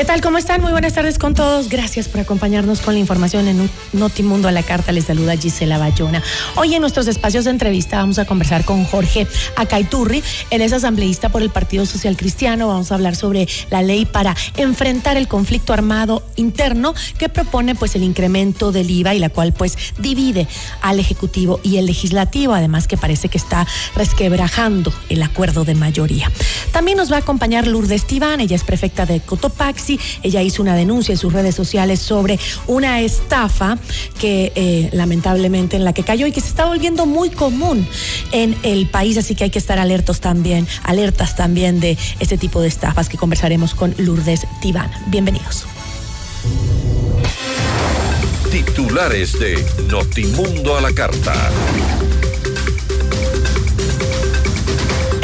¿Qué tal? ¿Cómo están? Muy buenas tardes con todos. Gracias por acompañarnos con la información en Notimundo a la carta. Les saluda Gisela Bayona. Hoy en nuestros espacios de entrevista vamos a conversar con Jorge Acaiturri. Él es asambleísta por el Partido Social Cristiano. Vamos a hablar sobre la ley para enfrentar el conflicto armado interno que propone pues el incremento del IVA y la cual pues divide al Ejecutivo y el Legislativo. Además que parece que está resquebrajando el acuerdo de mayoría. También nos va a acompañar Lourdes Tibán. Ella es prefecta de Cotopaxi ella hizo una denuncia en sus redes sociales sobre una estafa que eh, lamentablemente en la que cayó y que se está volviendo muy común en el país, así que hay que estar alertos también, alertas también de este tipo de estafas que conversaremos con Lourdes Tibán. Bienvenidos. Titulares de Notimundo a la carta.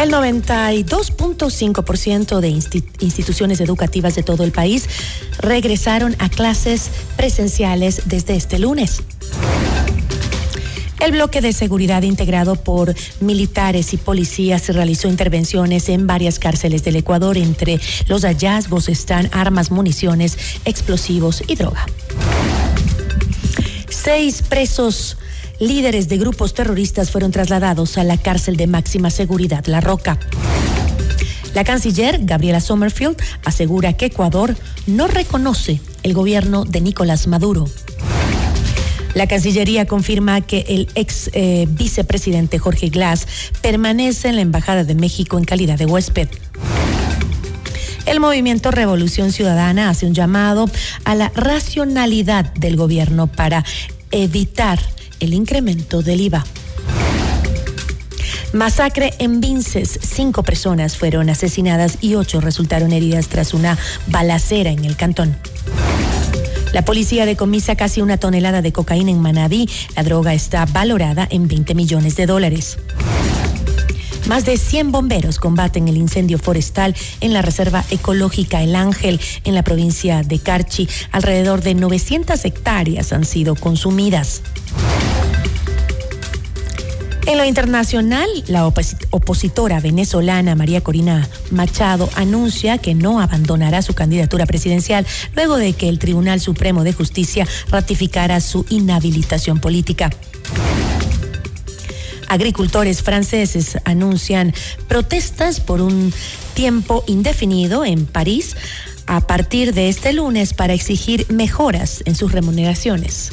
El 92.5% de instituciones educativas de todo el país regresaron a clases presenciales desde este lunes. El bloque de seguridad integrado por militares y policías realizó intervenciones en varias cárceles del Ecuador. Entre los hallazgos están armas, municiones, explosivos y droga. Seis presos líderes de grupos terroristas fueron trasladados a la cárcel de máxima seguridad La Roca. La canciller Gabriela Sommerfield asegura que Ecuador no reconoce el gobierno de Nicolás Maduro. La Cancillería confirma que el ex eh, vicepresidente Jorge Glass permanece en la Embajada de México en calidad de huésped. El movimiento Revolución Ciudadana hace un llamado a la racionalidad del gobierno para evitar el incremento del IVA. Masacre en Vinces. Cinco personas fueron asesinadas y ocho resultaron heridas tras una balacera en el cantón. La policía decomisa casi una tonelada de cocaína en Manabí. La droga está valorada en 20 millones de dólares. Más de 100 bomberos combaten el incendio forestal en la Reserva Ecológica El Ángel en la provincia de Carchi. Alrededor de 900 hectáreas han sido consumidas. En lo internacional, la opositora venezolana María Corina Machado anuncia que no abandonará su candidatura presidencial luego de que el Tribunal Supremo de Justicia ratificara su inhabilitación política. Agricultores franceses anuncian protestas por un tiempo indefinido en París a partir de este lunes para exigir mejoras en sus remuneraciones.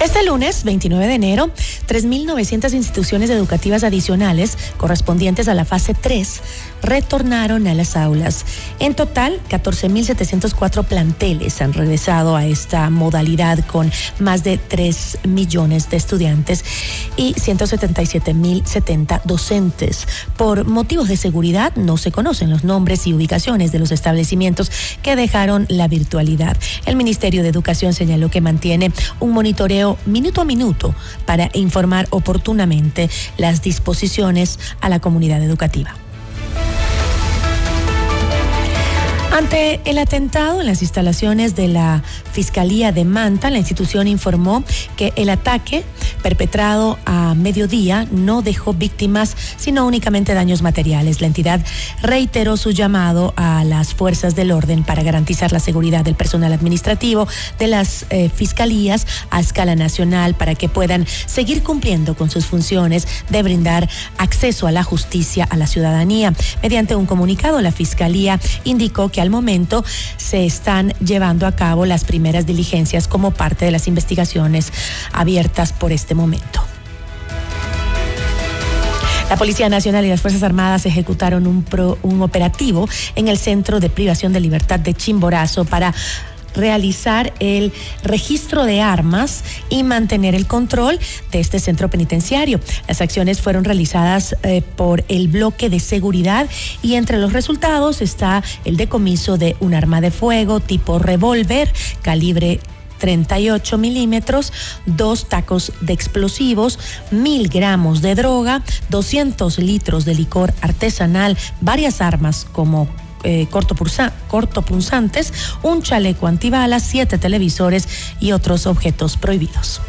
Este lunes, 29 de enero, 3.900 instituciones educativas adicionales correspondientes a la fase 3 retornaron a las aulas. En total, 14.704 planteles han regresado a esta modalidad con más de 3 millones de estudiantes y 177.070 docentes. Por motivos de seguridad no se conocen los nombres y ubicaciones de los establecimientos que dejaron la virtualidad. El Ministerio de Educación señaló que mantiene un monitoreo minuto a minuto para informar oportunamente las disposiciones a la comunidad educativa. Ante el atentado en las instalaciones de la Fiscalía de Manta, la institución informó que el ataque perpetrado a mediodía no dejó víctimas, sino únicamente daños materiales. La entidad reiteró su llamado a las fuerzas del orden para garantizar la seguridad del personal administrativo de las eh, fiscalías a escala nacional para que puedan seguir cumpliendo con sus funciones de brindar acceso a la justicia a la ciudadanía. Mediante un comunicado, la Fiscalía indicó que al momento se están llevando a cabo las primeras diligencias como parte de las investigaciones abiertas por este momento. La Policía Nacional y las Fuerzas Armadas ejecutaron un, un operativo en el Centro de Privación de Libertad de Chimborazo para realizar el registro de armas y mantener el control de este centro penitenciario. Las acciones fueron realizadas eh, por el bloque de seguridad y entre los resultados está el decomiso de un arma de fuego tipo revólver calibre 38 milímetros, dos tacos de explosivos, mil gramos de droga, 200 litros de licor artesanal, varias armas como eh, cortopunzantes, un chaleco antibalas, siete televisores y otros objetos prohibidos.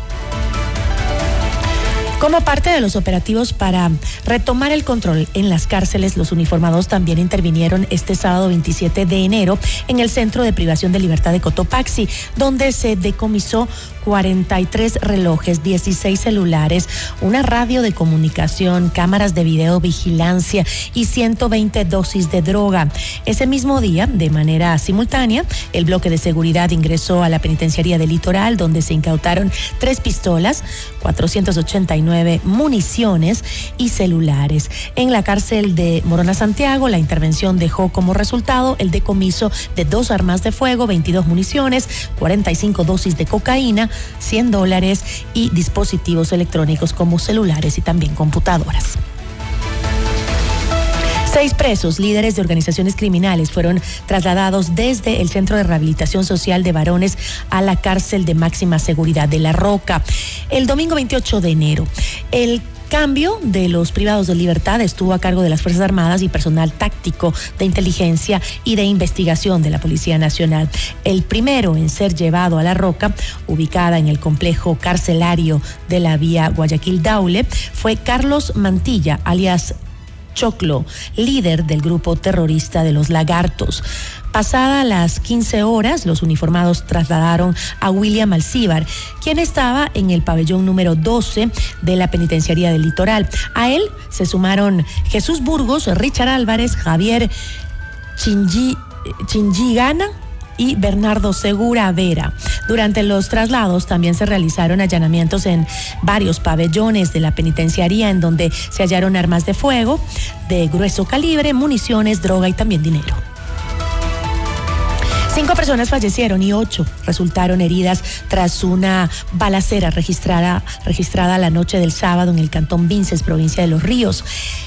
Como parte de los operativos para retomar el control en las cárceles, los uniformados también intervinieron este sábado 27 de enero en el Centro de Privación de Libertad de Cotopaxi, donde se decomisó 43 relojes, 16 celulares, una radio de comunicación, cámaras de video vigilancia y 120 dosis de droga. Ese mismo día, de manera simultánea, el bloque de seguridad ingresó a la penitenciaría del litoral, donde se incautaron tres pistolas, 489 municiones y celulares. En la cárcel de Morona Santiago, la intervención dejó como resultado el decomiso de dos armas de fuego, 22 municiones, 45 dosis de cocaína, 100 dólares y dispositivos electrónicos como celulares y también computadoras. Seis presos, líderes de organizaciones criminales, fueron trasladados desde el Centro de Rehabilitación Social de Varones a la cárcel de máxima seguridad de La Roca el domingo 28 de enero. El cambio de los privados de libertad estuvo a cargo de las Fuerzas Armadas y personal táctico de inteligencia y de investigación de la Policía Nacional. El primero en ser llevado a la roca, ubicada en el complejo carcelario de la vía Guayaquil-Daule, fue Carlos Mantilla, alias Choclo, líder del grupo terrorista de los Lagartos. Pasada las 15 horas, los uniformados trasladaron a William Alcíbar, quien estaba en el pabellón número 12 de la penitenciaría del litoral. A él se sumaron Jesús Burgos, Richard Álvarez, Javier Chingigana y Bernardo Segura Vera. Durante los traslados también se realizaron allanamientos en varios pabellones de la penitenciaría en donde se hallaron armas de fuego de grueso calibre, municiones, droga y también dinero. Cinco personas fallecieron y ocho resultaron heridas tras una balacera registrada, registrada la noche del sábado en el cantón Vinces, provincia de Los Ríos.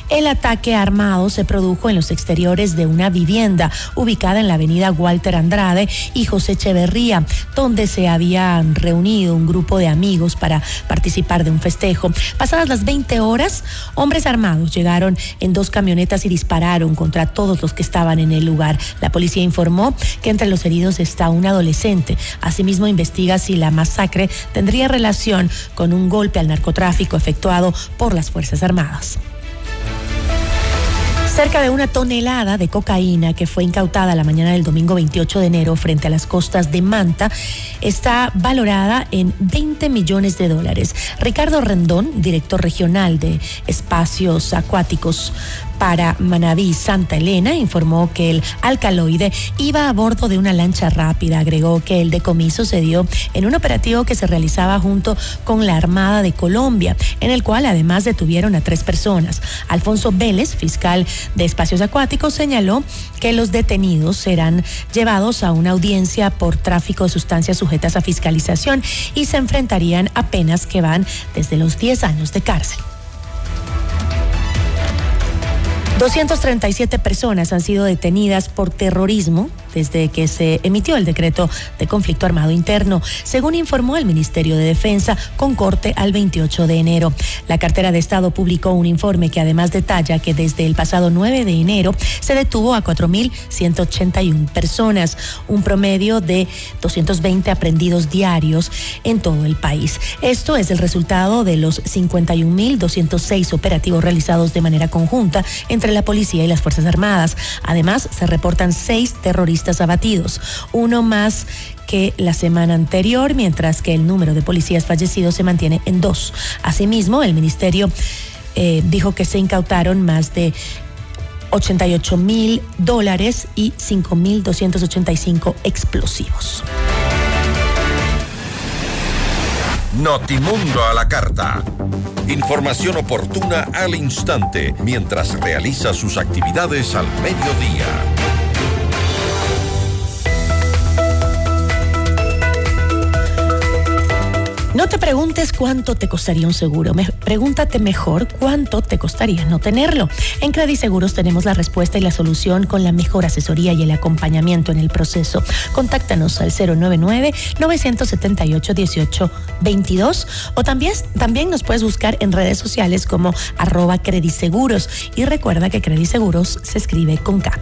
El ataque armado se produjo en los exteriores de una vivienda ubicada en la avenida Walter Andrade y José Echeverría, donde se habían reunido un grupo de amigos para participar de un festejo. Pasadas las 20 horas, hombres armados llegaron en dos camionetas y dispararon contra todos los que estaban en el lugar. La policía informó que entre los heridos está un adolescente. Asimismo, investiga si la masacre tendría relación con un golpe al narcotráfico efectuado por las Fuerzas Armadas. Cerca de una tonelada de cocaína que fue incautada la mañana del domingo 28 de enero frente a las costas de Manta está valorada en 20 millones de dólares. Ricardo Rendón, director regional de espacios acuáticos para Manaví Santa Elena informó que el alcaloide iba a bordo de una lancha rápida. Agregó que el decomiso se dio en un operativo que se realizaba junto con la Armada de Colombia, en el cual además detuvieron a tres personas. Alfonso Vélez, fiscal de espacios acuáticos, señaló que los detenidos serán llevados a una audiencia por tráfico de sustancias sujetas a fiscalización y se enfrentarían a penas que van desde los 10 años de cárcel. 237 personas han sido detenidas por terrorismo desde que se emitió el decreto de conflicto armado interno, según informó el Ministerio de Defensa con corte al 28 de enero. La cartera de Estado publicó un informe que además detalla que desde el pasado 9 de enero se detuvo a 4.181 personas, un promedio de 220 aprendidos diarios en todo el país. Esto es el resultado de los 51.206 operativos realizados de manera conjunta entre la policía y las Fuerzas Armadas. Además, se reportan seis terroristas abatidos, uno más que la semana anterior, mientras que el número de policías fallecidos se mantiene en dos. Asimismo, el ministerio eh, dijo que se incautaron más de 88 mil dólares y 5 mil 285 explosivos. Notimundo a la carta. Información oportuna al instante mientras realiza sus actividades al mediodía. Te preguntes cuánto te costaría un seguro. pregúntate mejor cuánto te costaría no tenerlo. En Credit Seguros tenemos la respuesta y la solución con la mejor asesoría y el acompañamiento en el proceso. Contáctanos al 099-978-1822 o también, también nos puedes buscar en redes sociales como arroba Credit Seguros. Y recuerda que Credit Seguros se escribe con K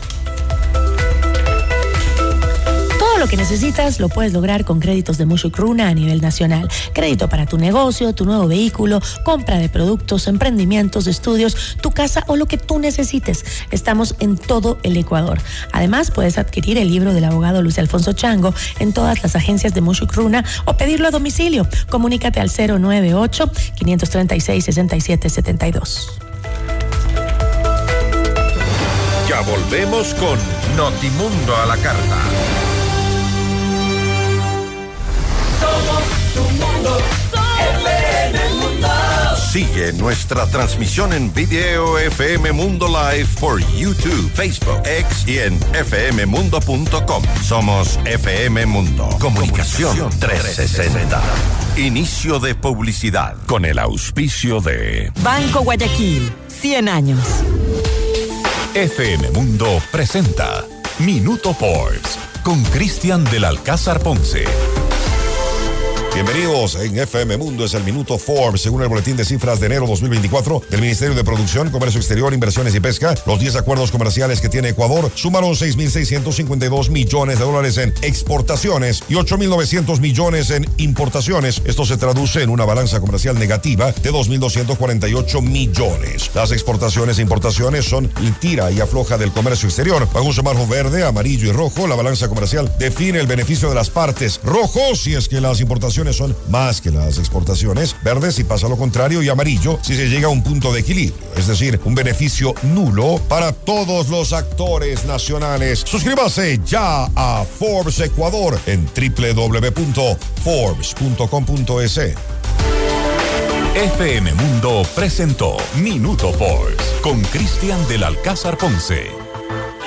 lo que necesitas lo puedes lograr con créditos de Mushukruna a nivel nacional. Crédito para tu negocio, tu nuevo vehículo, compra de productos, emprendimientos, estudios, tu casa o lo que tú necesites. Estamos en todo el Ecuador. Además, puedes adquirir el libro del abogado Luis Alfonso Chango en todas las agencias de Mushukruna o pedirlo a domicilio. Comunícate al 098 536 6772. Ya volvemos con Notimundo a la carta. Sigue nuestra transmisión en video FM Mundo Live por YouTube, Facebook, X y en fmmundo.com. Somos FM Mundo. Comunicación 360. Inicio de publicidad con el auspicio de Banco Guayaquil, 100 años. FM Mundo presenta Minuto Forbes con Cristian del Alcázar Ponce. Bienvenidos en FM Mundo, es el Minuto Forbes, según el boletín de cifras de enero 2024 del Ministerio de Producción, Comercio Exterior, Inversiones y Pesca. Los 10 acuerdos comerciales que tiene Ecuador sumaron 6.652 millones de dólares en exportaciones y 8.900 millones en importaciones. Esto se traduce en una balanza comercial negativa de 2.248 millones. Las exportaciones e importaciones son el tira y afloja del comercio exterior. Bajo un semáforo verde, amarillo y rojo, la balanza comercial define el beneficio de las partes. Rojo si es que las importaciones son más que las exportaciones, verde si pasa lo contrario y amarillo si se llega a un punto de equilibrio, es decir, un beneficio nulo para todos los actores nacionales. Suscríbase ya a Forbes Ecuador en www.forbes.com.es. FM Mundo presentó Minuto Forbes con Cristian del Alcázar Ponce.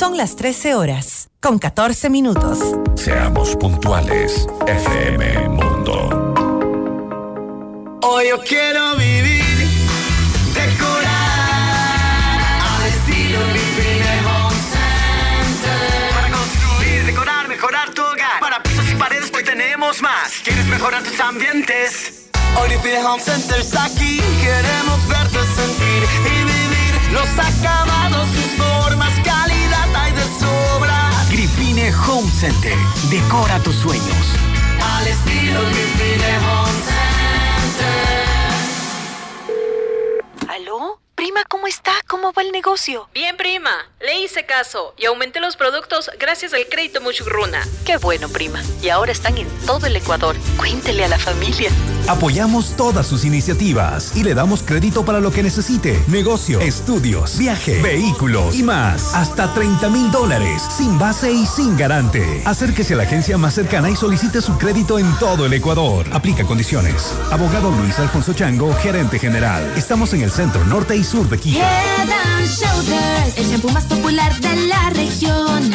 Son las 13 horas, con 14 minutos. Seamos puntuales, FM Mundo. Hoy yo quiero vivir tenemos más. ¿Quieres mejorar tus ambientes? Hoy Home Center está aquí. Queremos verte sentir y vivir los acabados, Home Center. Decora tus sueños. Al estilo Mi Fine Home Center. ¿Aló? Prima, ¿cómo está? ¿Cómo va el negocio? Bien, prima. Le hice caso y aumenté los productos gracias al crédito Muchugruna. Qué bueno, prima. Y ahora están en todo el Ecuador. Cuéntele a la familia. Apoyamos todas sus iniciativas y le damos crédito para lo que necesite. Negocio, estudios, viaje, vehículos y más. Hasta 30 mil dólares, sin base y sin garante. Acérquese a la agencia más cercana y solicite su crédito en todo el Ecuador. Aplica condiciones. Abogado Luis Alfonso Chango, gerente general. Estamos en el centro norte y sur de Quito. Head Shoulders, el shampoo más popular de la región.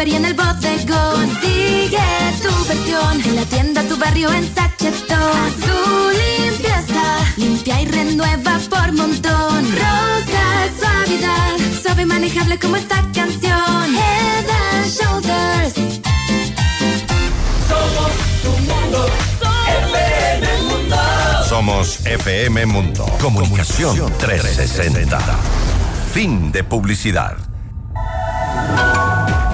Super y en el bodegón. Consigue tu versión en la tienda, tu barrio, en Sachetón. Su limpieza, limpia y renueva por montón. Rosa, suavidad, suave y manejable como esta canción. Head and Shoulders. Somos tu mundo. FM Mundo. Somos FM Mundo. Comunicación 360. Fin de publicidad.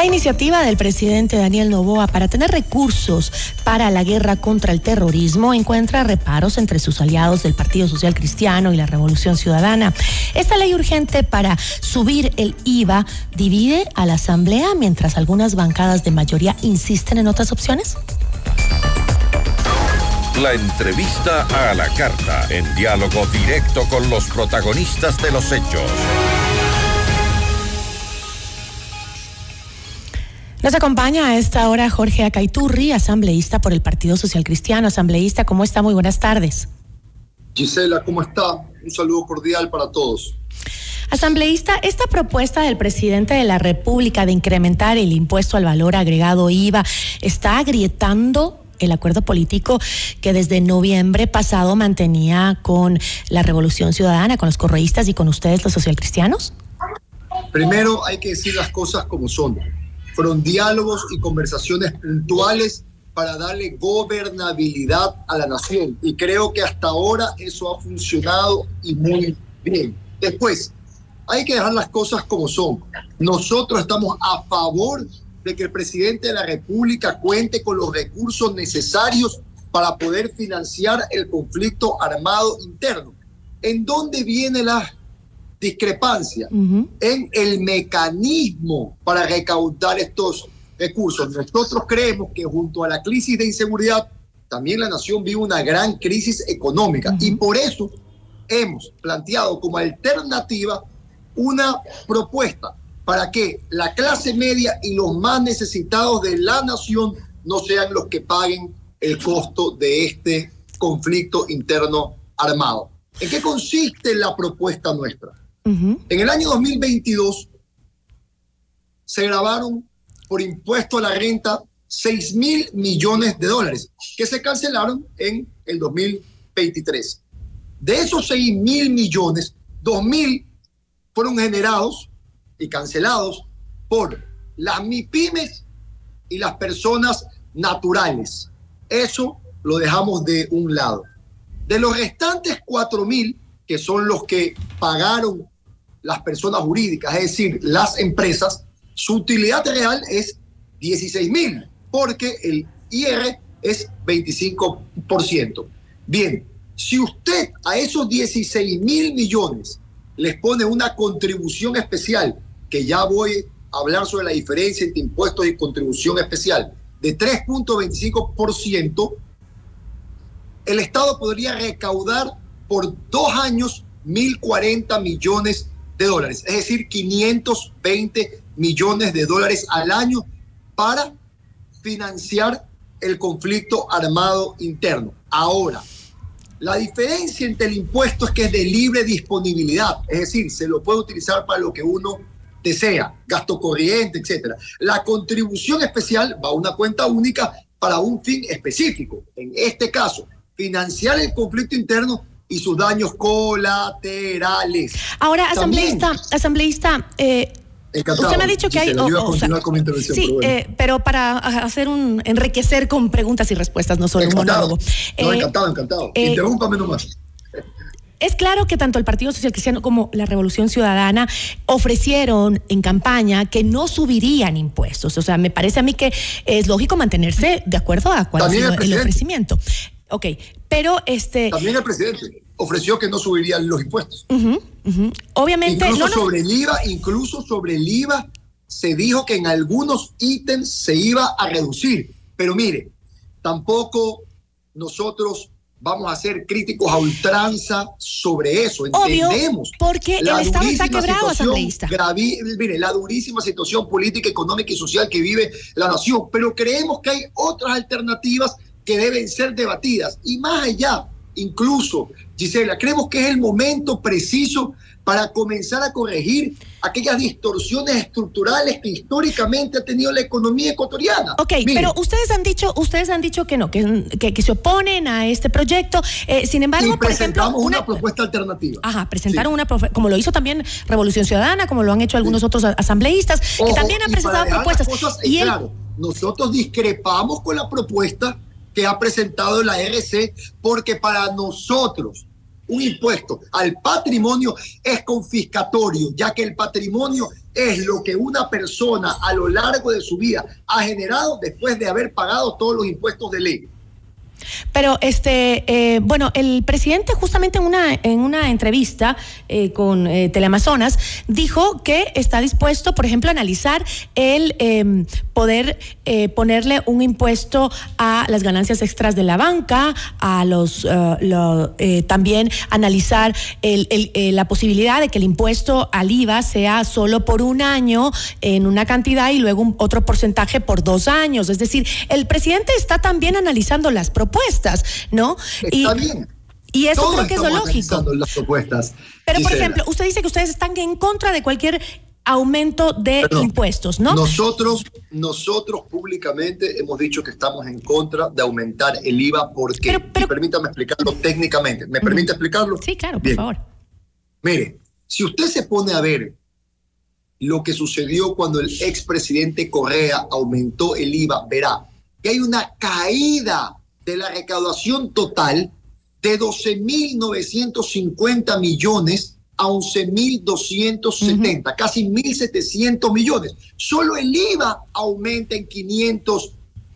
La iniciativa del presidente Daniel Novoa para tener recursos para la guerra contra el terrorismo encuentra reparos entre sus aliados del Partido Social Cristiano y la Revolución Ciudadana. Esta ley urgente para subir el IVA divide a la Asamblea mientras algunas bancadas de mayoría insisten en otras opciones. La entrevista a la carta, en diálogo directo con los protagonistas de los hechos. Nos acompaña a esta hora Jorge Acaiturri, asambleísta por el Partido Social Cristiano. Asambleísta, ¿cómo está? Muy buenas tardes. Gisela, ¿cómo está? Un saludo cordial para todos. Asambleísta, esta propuesta del presidente de la República de incrementar el impuesto al valor agregado IVA está agrietando el acuerdo político que desde noviembre pasado mantenía con la Revolución Ciudadana, con los correístas y con ustedes, los socialcristianos? Primero hay que decir las cosas como son. Fueron diálogos y conversaciones puntuales para darle gobernabilidad a la nación. Y creo que hasta ahora eso ha funcionado y muy bien. Después, hay que dejar las cosas como son. Nosotros estamos a favor de que el presidente de la República cuente con los recursos necesarios para poder financiar el conflicto armado interno. ¿En dónde viene la discrepancia? En el mecanismo para recaudar estos recursos. Nosotros creemos que junto a la crisis de inseguridad, también la nación vive una gran crisis económica y por eso hemos planteado como alternativa una propuesta para que la clase media y los más necesitados de la nación no sean los que paguen el costo de este conflicto interno armado. ¿En qué consiste la propuesta nuestra? En el año 2022 se grabaron por impuesto a la renta 6 mil millones de dólares que se cancelaron en el 2023. De esos 6 mil millones, 2 mil fueron generados y cancelados por las MIPIMES y las personas naturales. Eso lo dejamos de un lado. De los restantes 4 mil, que son los que pagaron las personas jurídicas, es decir, las empresas, su utilidad real es 16 mil, porque el IR es 25%. Bien, si usted a esos 16 mil millones les pone una contribución especial, que ya voy a hablar sobre la diferencia entre impuestos y contribución especial, de 3.25%, el Estado podría recaudar por dos años 1.040 millones de dólares, es decir, 520 millones de dólares al año para financiar el conflicto armado interno. Ahora, la diferencia entre el impuesto es que es de libre disponibilidad, es decir, se lo puede utilizar para lo que uno desea, gasto corriente, etc. La contribución especial va a una cuenta única para un fin específico. En este caso, financiar el conflicto interno y sus daños colaterales. Ahora, asambleísta, asambleísta, eh, Usted me ha dicho que hay. sí, pero para hacer un. enriquecer con preguntas y respuestas, no solo un monólogo. No, encantado, encantado. Eh, Interrúmpame nomás. Es claro que tanto el Partido Social Cristiano como la Revolución Ciudadana ofrecieron en campaña que no subirían impuestos. O sea, me parece a mí que es lógico mantenerse de acuerdo a cuál es el, ofrecimiento. Ok, pero este. También el presidente ofreció que no subirían los impuestos. Obviamente. Incluso sobre el IVA, incluso sobre el IVA se dijo que en algunos ítems se iba a reducir. Pero mire, tampoco nosotros vamos a ser críticos a ultranza sobre eso. Entendemos. porque el Estado está quebrado, asambleísta. mire, la durísima situación política, económica y social que vive la nación. Pero creemos que hay otras alternativas que deben ser debatidas. Y más allá, incluso, Gisela, creemos que es el momento preciso para comenzar a corregir aquellas distorsiones estructurales que históricamente ha tenido la economía ecuatoriana. Ok, pero ustedes han dicho, ustedes han dicho que no, que, que, se oponen a este proyecto. Eh, sin embargo, por ejemplo, una, propuesta alternativa. Ajá, presentaron una como lo hizo también Revolución Ciudadana, como lo han hecho algunos otros asambleístas, que también han presentado propuestas. y claro, nosotros discrepamos con la propuesta que ha presentado la RC, porque para nosotros un impuesto al patrimonio es confiscatorio, ya que el patrimonio es lo que una persona a lo largo de su vida ha generado después de haber pagado todos los impuestos de ley. Pero este, eh, bueno, el presidente justamente en una, en una entrevista eh, con eh, Teleamazonas dijo que está dispuesto, por ejemplo, a analizar el poder ponerle un impuesto a las ganancias extras de la banca, a los también analizar la posibilidad de que el impuesto al IVA sea solo por un año en una cantidad y luego otro porcentaje por dos años. Es decir, el presidente está también analizando las propuestas propuestas, ¿no? Está bien. Y eso creo que es lo lógico. Las propuestas. Pero, por ejemplo, usted dice que ustedes están en contra de cualquier aumento de impuestos, ¿no? Nosotros, nosotros públicamente hemos dicho que estamos en contra de aumentar el IVA porque, pero, permítame explicarlo técnicamente. ¿Me permite explicarlo? Sí, claro, por favor. Mire, si usted se pone a ver lo que sucedió cuando el expresidente Correa aumentó el IVA, verá que hay una caída de la recaudación total de 12.950 millones a 11.270, casi 1.700 millones. Solo el IVA aumenta en 500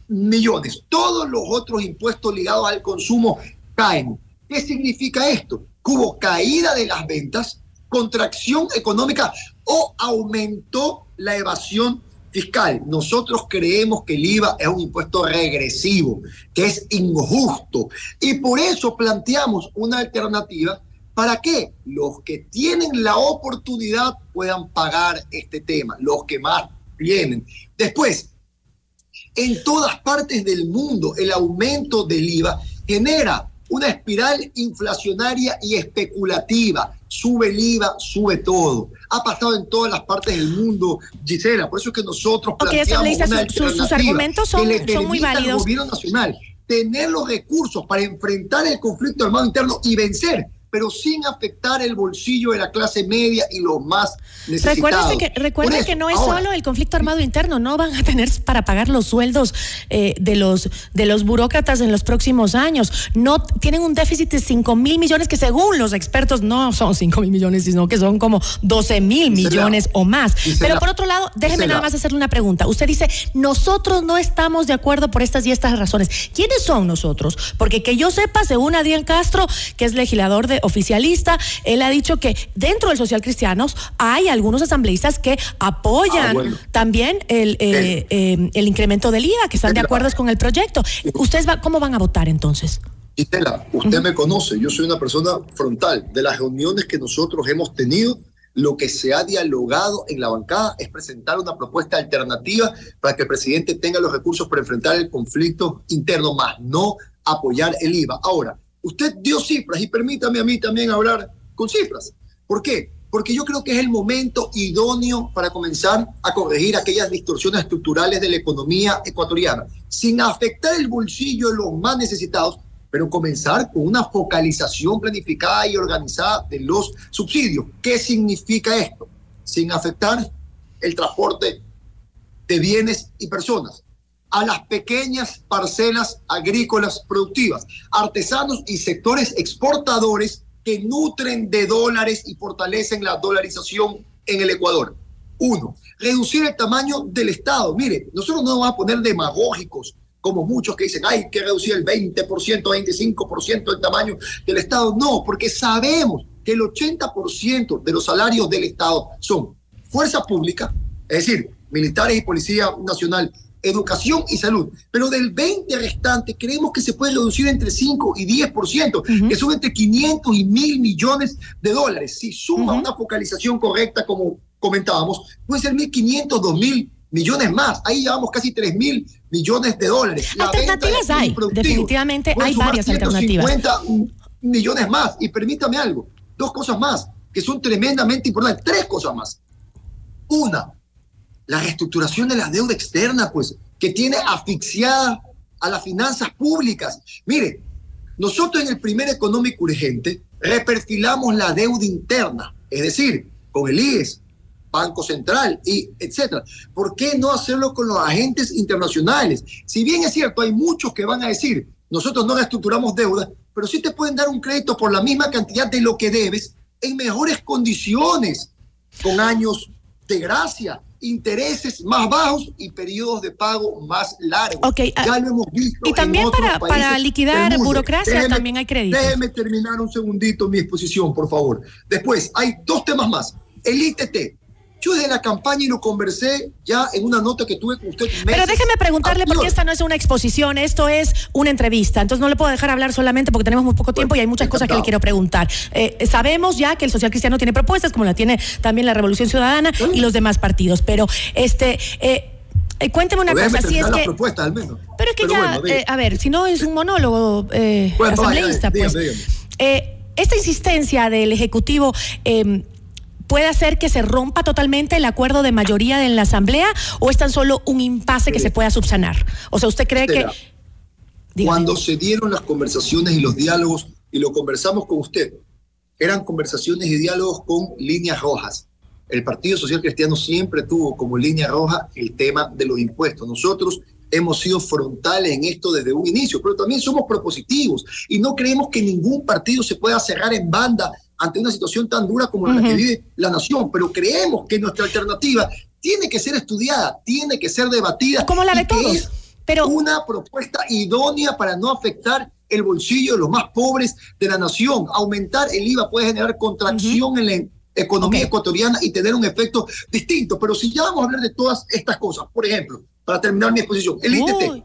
millones. Todos los otros impuestos ligados al consumo caen. ¿Qué significa esto? Que hubo caída de las ventas, contracción económica o aumentó la evasión fiscal. Nosotros creemos que el IVA es un impuesto regresivo, que es injusto. Y por eso planteamos una alternativa para que los que tienen la oportunidad puedan pagar este tema, los que más tienen. Después, en todas partes del mundo el aumento del IVA genera una espiral inflacionaria y especulativa. Sube el IVA, sube todo. Ha pasado en todas las partes del mundo, Gisela. Por eso es que nosotros planteamos una sus, argumentos son, son muy válidos. Al gobierno nacional tener los recursos para enfrentar el conflicto armado interno y vencer pero sin afectar el bolsillo de la clase media y los más necesitados. que, recuerde que no es solo el conflicto armado interno, no van a tener para pagar los sueldos eh, de, los, de los burócratas en los próximos años. No tienen un déficit de 5 mil millones que según los expertos no son 5 mil millones, sino que son como 12 mil millones o más. Pero por otro lado, déjeme nada más hacerle una pregunta. Usted dice, nosotros no estamos de acuerdo por estas y estas razones. ¿Quiénes son nosotros? Porque que yo sepa, según Adrián Castro, que es legislador de oficialista, él ha dicho que dentro del social cristianos hay algunos asambleístas que apoyan ah, también el, eh, eh, el incremento del IVA, que están de acuerdo con el proyecto. ¿Ustedes va, cómo van a votar entonces? Estela, usted me conoce, yo soy una persona frontal. De las reuniones que nosotros hemos tenido, lo que se ha dialogado en la bancada es presentar una propuesta alternativa para que el presidente tenga los recursos para enfrentar el conflicto interno, más no apoyar el IVA. Ahora, usted dio cifras y permítame a mí también hablar con cifras. ¿Por qué? porque yo creo que es el momento idóneo para comenzar a corregir aquellas distorsiones estructurales de la economía ecuatoriana, sin afectar el bolsillo de los más necesitados, pero comenzar con una focalización planificada y organizada de los subsidios. ¿Qué significa esto? Sin afectar el transporte de bienes y personas a las pequeñas parcelas agrícolas productivas, artesanos y sectores exportadores que nutren de dólares y fortalecen la dolarización en el Ecuador. Uno, reducir el tamaño del Estado. Mire, nosotros no nos vamos a poner demagógicos como muchos que dicen, hay que reducir el 20%, 25% del tamaño del Estado. No, porque sabemos que el 80% de los salarios del Estado son fuerza pública, es decir, militares y policía nacional, educación y salud. Pero del 20 restante creemos que se puede reducir entre 5 y 10%, que son entre 500 y 1000 millones de dólares. Si suma una focalización correcta, como comentábamos, puede ser 1.500, 2.000 millones más. Ahí llevamos casi 3 mil millones de dólares. alternativas hay, definitivamente hay varias alternativas. 50 millones más. Y permítame algo, dos cosas más que son tremendamente importantes, tres cosas más. Una, la reestructuración de la deuda externa, pues, que tiene asfixiada a las finanzas públicas. Mire, nosotros en el primer económico urgente reperfilamos la deuda interna, es decir, con el IES, Banco Central y etcétera. ¿Por qué no hacerlo con los agentes internacionales? Si bien es cierto, hay muchos que van a decir, nosotros no reestructuramos deuda, pero sí te pueden dar un crédito por la misma cantidad de lo que debes en mejores condiciones, con años de gracia, intereses más bajos y periodos de pago más largos. Okay, ya ah, lo hemos visto. Y también para, para liquidar burocracia también hay crédito. Déjeme terminar un segundito mi exposición, por favor. Después, hay dos temas más. El ITT, yo desde la campaña y lo conversé ya en una nota que tuve con usted. Pero déjeme preguntarle, porque esta no es una exposición, esto es una entrevista. Entonces no le puedo dejar hablar solamente porque tenemos muy poco tiempo y hay muchas cosas que le quiero preguntar. Eh, sabemos ya que el social cristiano tiene propuestas, como la tiene también la Revolución Ciudadana y los demás partidos. Pero este. Eh, eh cuénteme una cosa, si es que. Propuesta, al menos. Pero es que ya, a ver, si no es un monólogo asambleísta, pues. esta insistencia del Ejecutivo puede hacer que se rompa totalmente el acuerdo de mayoría en la Asamblea o es tan solo un impasse que se pueda subsanar? O sea, ¿usted cree que... Cuando se dieron las conversaciones y los diálogos, y lo conversamos con usted, eran conversaciones y diálogos con líneas rojas. El Partido Social Cristiano siempre tuvo como línea roja el tema de los impuestos. Nosotros hemos sido frontales en esto desde un inicio, pero también somos propositivos y no creemos que ningún partido se pueda cerrar en banda ante una situación tan dura como la que vive la nación, pero creemos que nuestra alternativa tiene que ser estudiada, tiene que ser debatida. Como la de todos. Es pero una propuesta idónea para no afectar el bolsillo de los más pobres de la nación. Aumentar el IVA puede generar contracción en la economía ecuatoriana y tener un efecto distinto. Pero si ya vamos a hablar de todas estas cosas, por ejemplo, para terminar mi exposición, el ITT.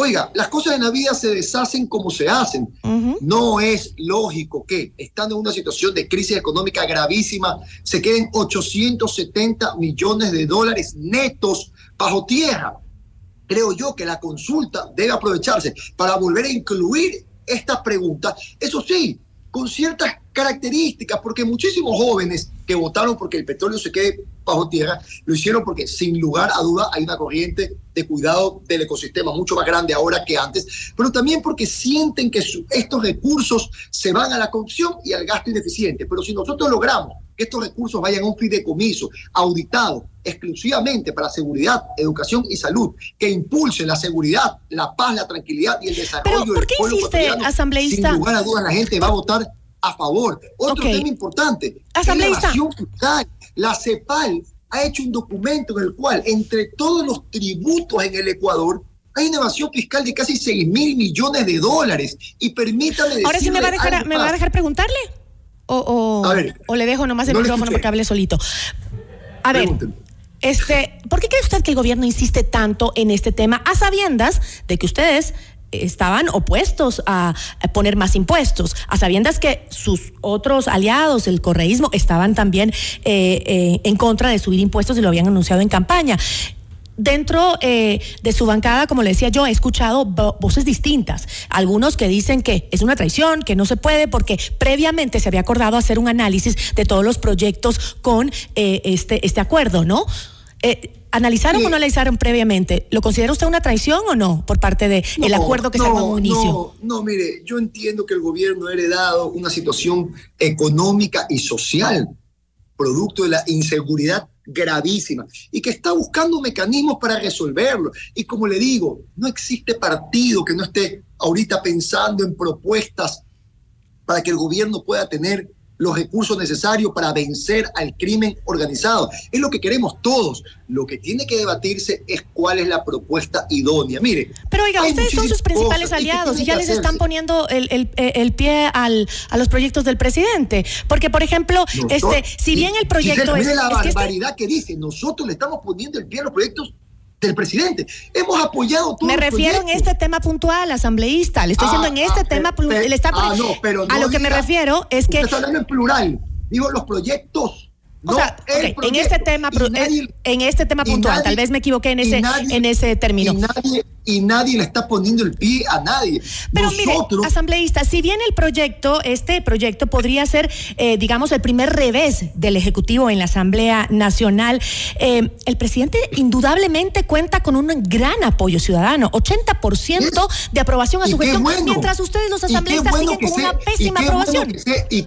Oiga, las cosas en la vida se deshacen como se hacen. No es lógico que, estando en una situación de crisis económica gravísima, se queden 870 millones de dólares netos bajo tierra. Creo yo que la consulta debe aprovecharse para volver a incluir esta pregunta. Eso sí, con ciertas características, porque muchísimos jóvenes que votaron porque el petróleo se quede bajo tierra, lo hicieron porque sin lugar a duda hay una corriente de cuidado del ecosistema mucho más grande ahora que antes, pero también porque sienten que estos recursos se van a la corrupción y al gasto ineficiente. Pero si nosotros logramos que estos recursos vayan a un fideicomiso auditado exclusivamente para seguridad, educación y salud, que impulse la seguridad, la paz, la tranquilidad y el desarrollo ¿Pero ¿por qué insiste, asambleísta? Sin lugar a dudas la gente va a votar a favor. Otro tema importante, asambleísta. La CEPAL ha hecho un documento en el cual, entre todos los tributos en el Ecuador, hay una evasión fiscal de casi 6 mil millones de dólares. Y permítame Ahora sí me va a dejar, ¿me va a dejar preguntarle. O, o, le dejo nomás el micrófono porque hable solito. A ver. Este, ¿por qué cree usted que el gobierno insiste tanto en este tema a sabiendas de que ustedes estaban opuestos a, poner más impuestos, a sabiendas que sus otros aliados, el correísmo, estaban también eh, eh, en contra de subir impuestos y lo habían anunciado en campaña. dentro eh, de su bancada, como le decía yo, he escuchado voces distintas. Algunos que dicen que es una traición, que no se puede, porque previamente se había acordado hacer un análisis de todos los proyectos con este, este acuerdo, ¿no? Eh, ¿Analizaron o no analizaron previamente? ¿Lo considera usted una traición o no por parte del el acuerdo que se haga en un inicio? No, no, mire, yo entiendo que el gobierno ha heredado una situación económica y social producto de la inseguridad gravísima y que está buscando mecanismos para resolverlo. Y como le digo, no existe partido que no esté ahorita pensando en propuestas para que el gobierno pueda tener los recursos necesarios para vencer al crimen organizado. Es lo que queremos todos. Lo que tiene que debatirse es cuál es la propuesta idónea. Mire. Pero oiga, ustedes son sus principales aliados y ya les están poniendo el, el, pie al, a los proyectos del presidente. Porque, por ejemplo, este, si bien el proyecto es. la este barbaridad que, dice. Nosotros le estamos poniendo el pie a los proyectos del presidente. Hemos apoyado todo. Me refiero en este tema puntual, asambleísta. Le estoy diciendo en este tema. ah, no, pero a lo que me refiero es que. Está hablando en plural. Digo, los proyectos o sea, en este tema, en este tema puntual, tal vez me equivoqué en ese, en ese término. Y nadie, le está poniendo el pie a nadie. Pero mire, asambleísta, si bien el proyecto, este proyecto podría ser, eh, digamos, el primer revés del Ejecutivo en la Asamblea Nacional, eh, el presidente indudablemente cuenta con un gran apoyo ciudadano, 80% de aprobación a su gestión, mientras ustedes los asambleístas siguen con una pésima aprobación. Y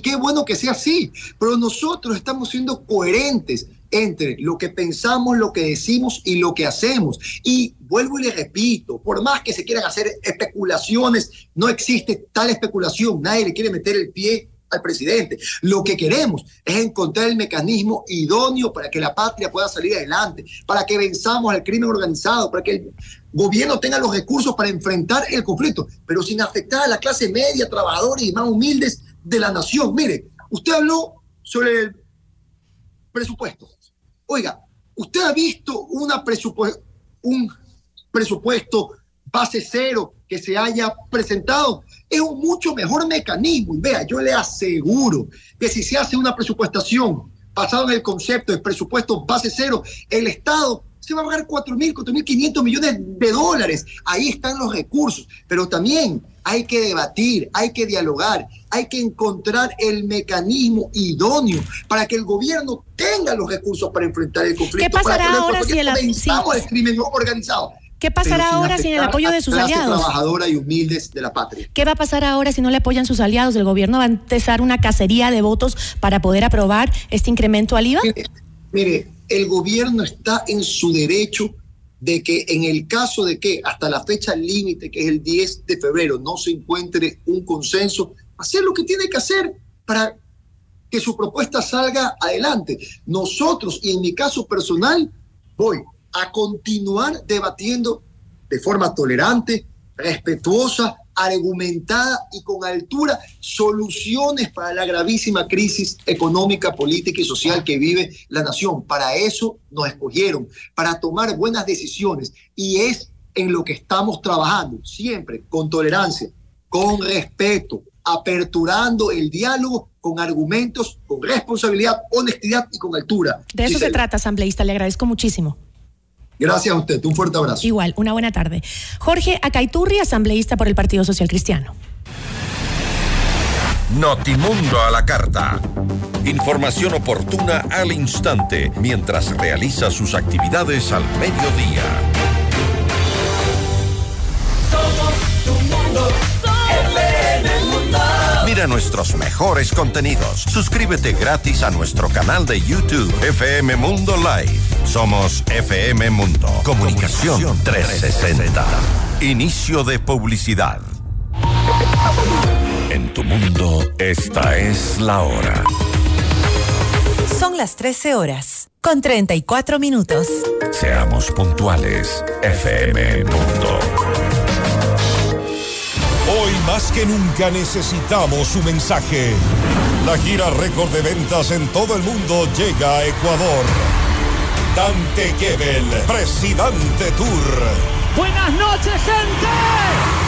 qué bueno que sea así, pero nosotros estamos siendo coherentes entre lo que pensamos, lo que decimos y lo que hacemos. Y vuelvo y le repito, por más que se quieran hacer especulaciones, no existe tal especulación, nadie le quiere meter el pie al presidente. Lo que queremos es encontrar el mecanismo idóneo para que la patria pueda salir adelante, para que venzamos al crimen organizado, para que el gobierno tenga los recursos para enfrentar el conflicto, pero sin afectar a la clase media, trabajadores y más humildes de la nación. Mire, usted habló sobre el presupuesto. Oiga, ¿usted ha visto una un presupuesto base cero que se haya presentado? Es un mucho mejor mecanismo. Y vea, yo le aseguro que si se hace una presupuestación basada en el concepto de presupuesto base cero, el Estado se va a pagar 4.000, 4.500 millones de dólares. Ahí están los recursos. Pero también hay que debatir, hay que dialogar, hay que encontrar el mecanismo idóneo para que el gobierno tenga los recursos para enfrentar el conflicto. ¿Qué pasará ahora si el, el crimen organizado? ¿Qué pasará ahora sin el apoyo de sus aliados? trabajadora y humildes de la patria. ¿Qué va a pasar ahora si no le apoyan sus aliados? ¿El gobierno va a empezar una cacería de votos para poder aprobar este incremento al IVA? mire el gobierno está en su derecho de que en el caso de que hasta la fecha límite, que es el 10 de febrero, no se encuentre un consenso, hacer lo que tiene que hacer para que su propuesta salga adelante. Nosotros, y en mi caso personal, voy a continuar debatiendo de forma tolerante, respetuosa, argumentada y con altura soluciones para la gravísima crisis económica, política y social que vive la nación. Para eso nos escogieron, para tomar buenas decisiones y es en lo que estamos trabajando, siempre con tolerancia, con respeto, aperturando el diálogo con argumentos, con responsabilidad, honestidad y con altura. De eso se trata, asambleísta. Le agradezco muchísimo. Gracias a usted, un fuerte abrazo. Igual, una buena tarde. Jorge Acaiturri, asambleísta por el Partido Social Cristiano. Notimundo a la carta. Información oportuna al instante mientras realiza sus actividades al mediodía. Somos tu mundo. Mira nuestros mejores contenidos. Suscríbete gratis a nuestro canal de YouTube FM Mundo Live. Somos FM Mundo. Comunicación 360. Inicio de publicidad. En tu mundo, esta es la hora. Son las 13 horas, con 34 minutos. Seamos puntuales, FM Mundo. Más que nunca necesitamos su mensaje. La gira récord de ventas en todo el mundo llega a Ecuador. Dante Gebel, Presidente Tour. Buenas noches, gente.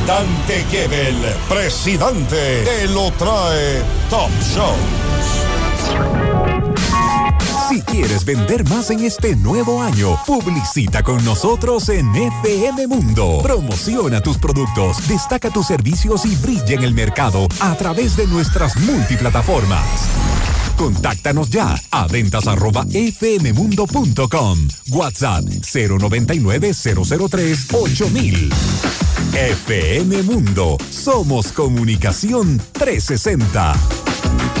Dante Gebel, presidente, te lo trae Top Shows. Si quieres vender más en este nuevo año, publicita con nosotros en FM Mundo. Promociona tus productos, destaca tus servicios y brilla en el mercado a través de nuestras multiplataformas. Contáctanos ya a ventas arroba fmmundo.com. WhatsApp 099 003 8000. FM Mundo. Somos Comunicación 360.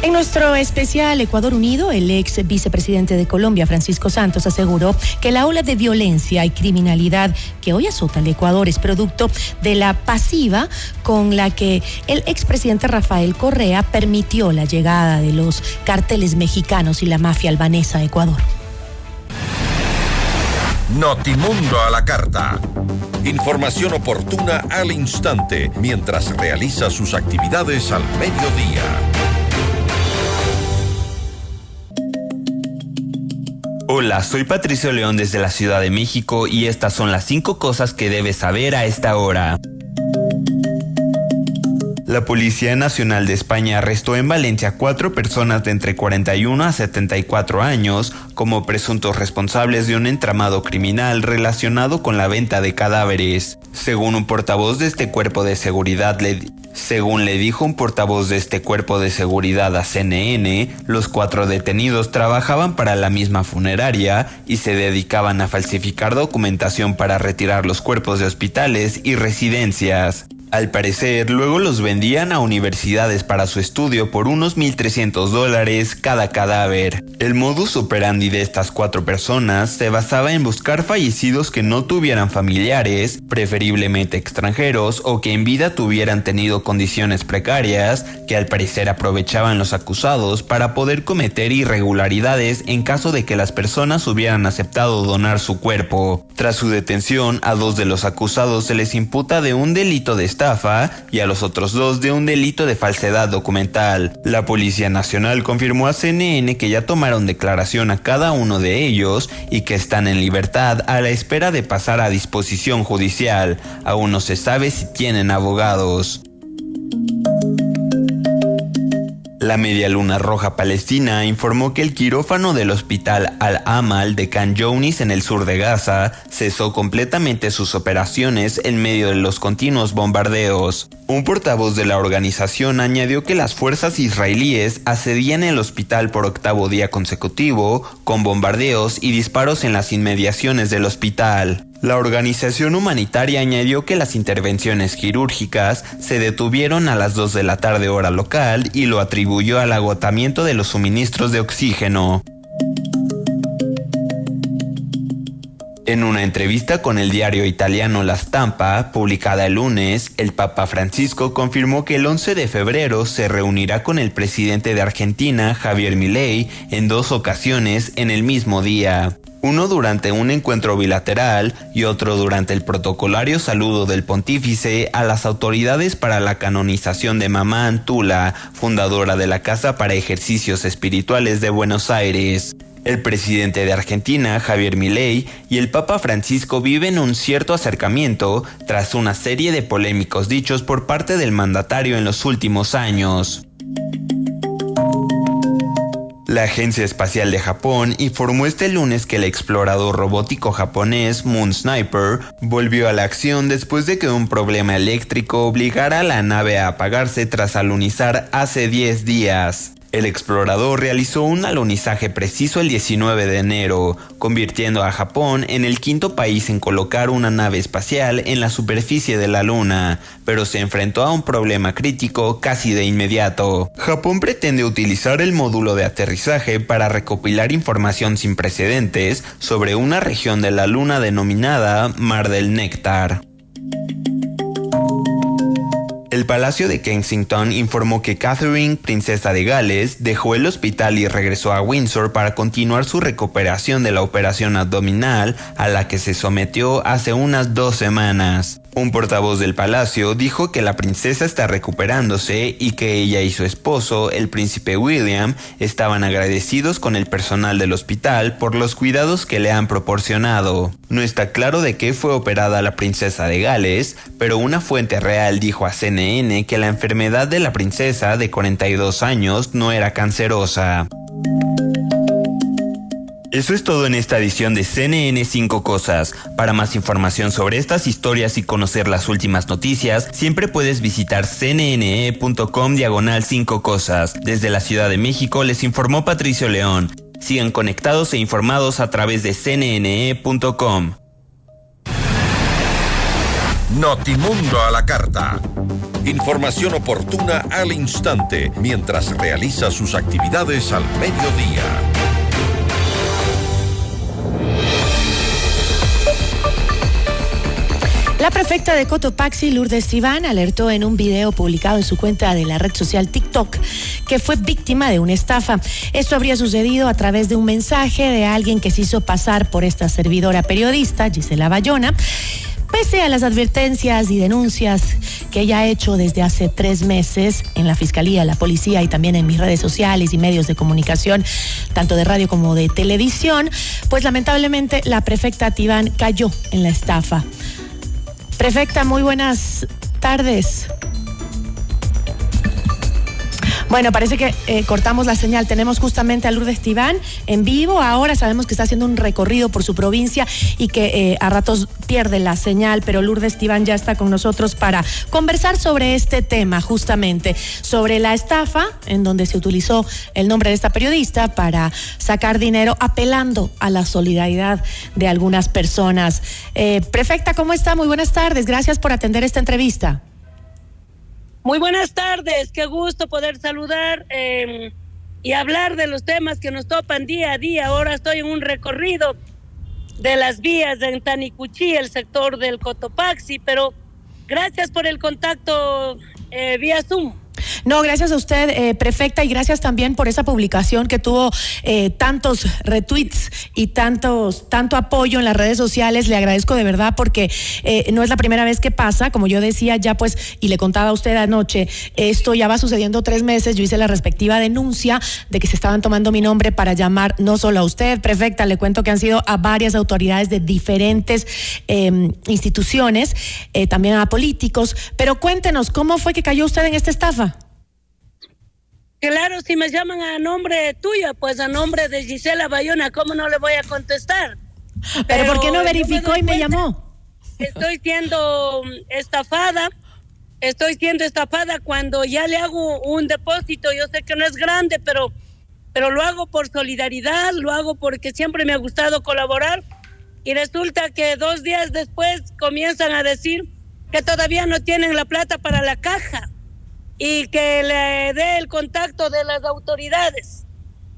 En nuestro especial Ecuador Unido, el ex vicepresidente de Colombia, Francisco Santos, aseguró que la ola de violencia y criminalidad que hoy azota al Ecuador es producto de la pasiva con la que el expresidente Rafael Correa permitió la llegada de los cárteles mexicanos y la mafia albanesa a Ecuador. Notimundo a la carta. Información oportuna al instante mientras realiza sus actividades al mediodía. Hola, soy Patricio León desde la Ciudad de México y estas son las cinco cosas que debes saber a esta hora. La Policía Nacional de España arrestó en Valencia cuatro personas de entre 41 a 74 años como presuntos responsables de un entramado criminal relacionado con la venta de cadáveres. Según un portavoz de este cuerpo de seguridad, según le dijo un portavoz de este cuerpo de seguridad a CNN, los cuatro detenidos trabajaban para la misma funeraria y se dedicaban a falsificar documentación para retirar los cuerpos de hospitales y residencias. Al parecer, luego los vendían a universidades para su estudio por unos 1.300 dólares cada cadáver. El modus operandi de estas cuatro personas se basaba en buscar fallecidos que no tuvieran familiares, preferiblemente extranjeros o que en vida tuvieran tenido condiciones precarias, que al parecer aprovechaban los acusados para poder cometer irregularidades en caso de que las personas hubieran aceptado donar su cuerpo. Tras su detención, a dos de los acusados se les imputa de un delito de y a los otros dos de un delito de falsedad documental. La Policía Nacional confirmó a CNN que ya tomaron declaración a cada uno de ellos y que están en libertad a la espera de pasar a disposición judicial. Aún no se sabe si tienen abogados. La Media Luna Roja Palestina informó que el quirófano del hospital Al-Amal de Khan Younis en el sur de Gaza cesó completamente sus operaciones en medio de los continuos bombardeos. Un portavoz de la organización añadió que las fuerzas israelíes asedían el hospital por octavo día consecutivo, con bombardeos y disparos en las inmediaciones del hospital. La organización humanitaria añadió que las intervenciones quirúrgicas se detuvieron a las 2 de la tarde hora local y lo atribuyó al agotamiento de los suministros de oxígeno. En una entrevista con el diario italiano La Stampa, publicada el lunes, el Papa Francisco confirmó que el 11 de febrero se reunirá con el presidente de Argentina, Javier Milei, en dos ocasiones en el mismo día uno durante un encuentro bilateral y otro durante el protocolario saludo del pontífice a las autoridades para la canonización de Mamá Antula, fundadora de la Casa para Ejercicios Espirituales de Buenos Aires. El presidente de Argentina, Javier Milei, y el Papa Francisco viven un cierto acercamiento tras una serie de polémicos dichos por parte del mandatario en los últimos años. La Agencia Espacial de Japón informó este lunes que el explorador robótico japonés Moon Sniper volvió a la acción después de que un problema eléctrico obligara a la nave a apagarse tras alunizar hace 10 días. El explorador realizó un alunizaje preciso el 19 de enero, convirtiendo a Japón en el quinto país en colocar una nave espacial en la superficie de la Luna, pero se enfrentó a un problema crítico casi de inmediato. Japón pretende utilizar el módulo de aterrizaje para recopilar información sin precedentes sobre una región de la Luna denominada Mar del Néctar. El Palacio de Kensington informó que Catherine, princesa de Gales, dejó el hospital y regresó a Windsor para continuar su recuperación de la operación abdominal a la que se sometió hace unas dos semanas. Un portavoz del palacio dijo que la princesa está recuperándose y que ella y su esposo, el príncipe William, estaban agradecidos con el personal del hospital por los cuidados que le han proporcionado. No está claro de qué fue operada la princesa de Gales, pero una fuente real dijo a CNN que la enfermedad de la princesa de 42 años no era cancerosa. Eso es todo en esta edición de CNN 5 Cosas. Para más información sobre estas historias y conocer las últimas noticias, siempre puedes visitar cnne.com diagonal 5 Cosas. Desde la Ciudad de México les informó Patricio León. Sigan conectados e informados a través de cnne.com. Notimundo a la carta. Información oportuna al instante mientras realiza sus actividades al mediodía. La prefecta de Cotopaxi, Lourdes Iván, alertó en un video publicado en su cuenta de la red social TikTok que fue víctima de una estafa. Esto habría sucedido a través de un mensaje de alguien que se hizo pasar por esta servidora periodista, Gisela Bayona. Pese a las advertencias y denuncias que ella ha hecho desde hace tres meses en la Fiscalía, la Policía y también en mis redes sociales y medios de comunicación, tanto de radio como de televisión, pues lamentablemente la prefecta Tibán cayó en la estafa. Prefecta, muy buenas tardes. Bueno, parece que eh, cortamos la señal. Tenemos justamente a Lourdes Tibán en vivo. Ahora sabemos que está haciendo un recorrido por su provincia y que eh, a ratos pierde la señal, pero Lourdes Tibán ya está con nosotros para conversar sobre este tema, justamente, sobre la estafa en donde se utilizó el nombre de esta periodista para sacar dinero apelando a la solidaridad de algunas personas. Eh, prefecta, ¿cómo está? Muy buenas tardes. Gracias por atender esta entrevista. Muy buenas tardes, qué gusto poder saludar em, y hablar de los temas que nos topan día a día. Ahora estoy en un recorrido de las vías de Tanicuchí, el sector del Cotopaxi, pero gracias por el contacto eh, vía Zoom. No, gracias a usted, eh, prefecta, y gracias también por esa publicación que tuvo eh, tantos retweets y tantos, tanto apoyo en las redes sociales. Le agradezco de verdad porque eh, no es la primera vez que pasa. Como yo decía ya, pues, y le contaba a usted anoche, esto ya va sucediendo tres meses. Yo hice la respectiva denuncia de que se estaban tomando mi nombre para llamar no solo a usted, prefecta, le cuento que han sido a varias autoridades de diferentes em, instituciones, también a políticos. Pero cuéntenos, ¿cómo fue que cayó usted en esta estafa? Claro, si me llaman a nombre tuyo, pues a nombre de Gisela Bayona, ¿cómo no le voy a contestar? Pero, ¿por qué no verificó y me llamó? Estoy siendo estafada, estoy siendo estafada cuando ya le hago un depósito, yo sé que no es grande, pero, pero lo hago por solidaridad, lo hago porque siempre me ha gustado colaborar y resulta que dos días después comienzan a decir que todavía no tienen la plata para la caja y que le dé el contacto de las autoridades.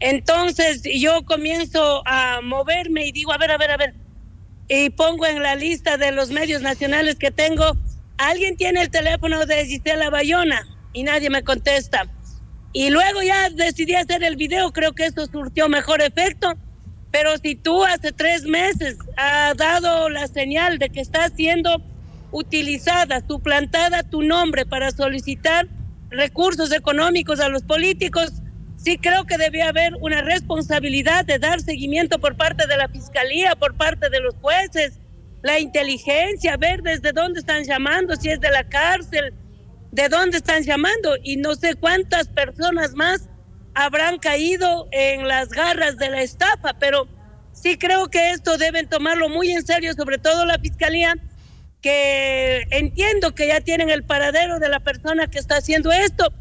Entonces yo comienzo a moverme y digo, a ver, a ver, a ver, y pongo en la lista de los medios nacionales que tengo, alguien tiene el teléfono de Gisela Bayona y nadie me contesta. Y luego ya decidí hacer el video, creo que eso surtió mejor efecto, pero si tú hace tres meses has dado la señal de que está siendo utilizada, suplantada tu nombre para solicitar recursos económicos a los políticos, sí creo que debe haber una responsabilidad de dar seguimiento por parte de la fiscalía, por parte de los jueces, la inteligencia, ver desde dónde están llamando, si es de la cárcel, de dónde están llamando y no sé cuántas personas más habrán caído en las garras de la estafa, pero sí creo que esto deben tomarlo muy en serio, sobre todo la fiscalía, que entiendo que ya tienen el paradero de la persona que está haciendo esto,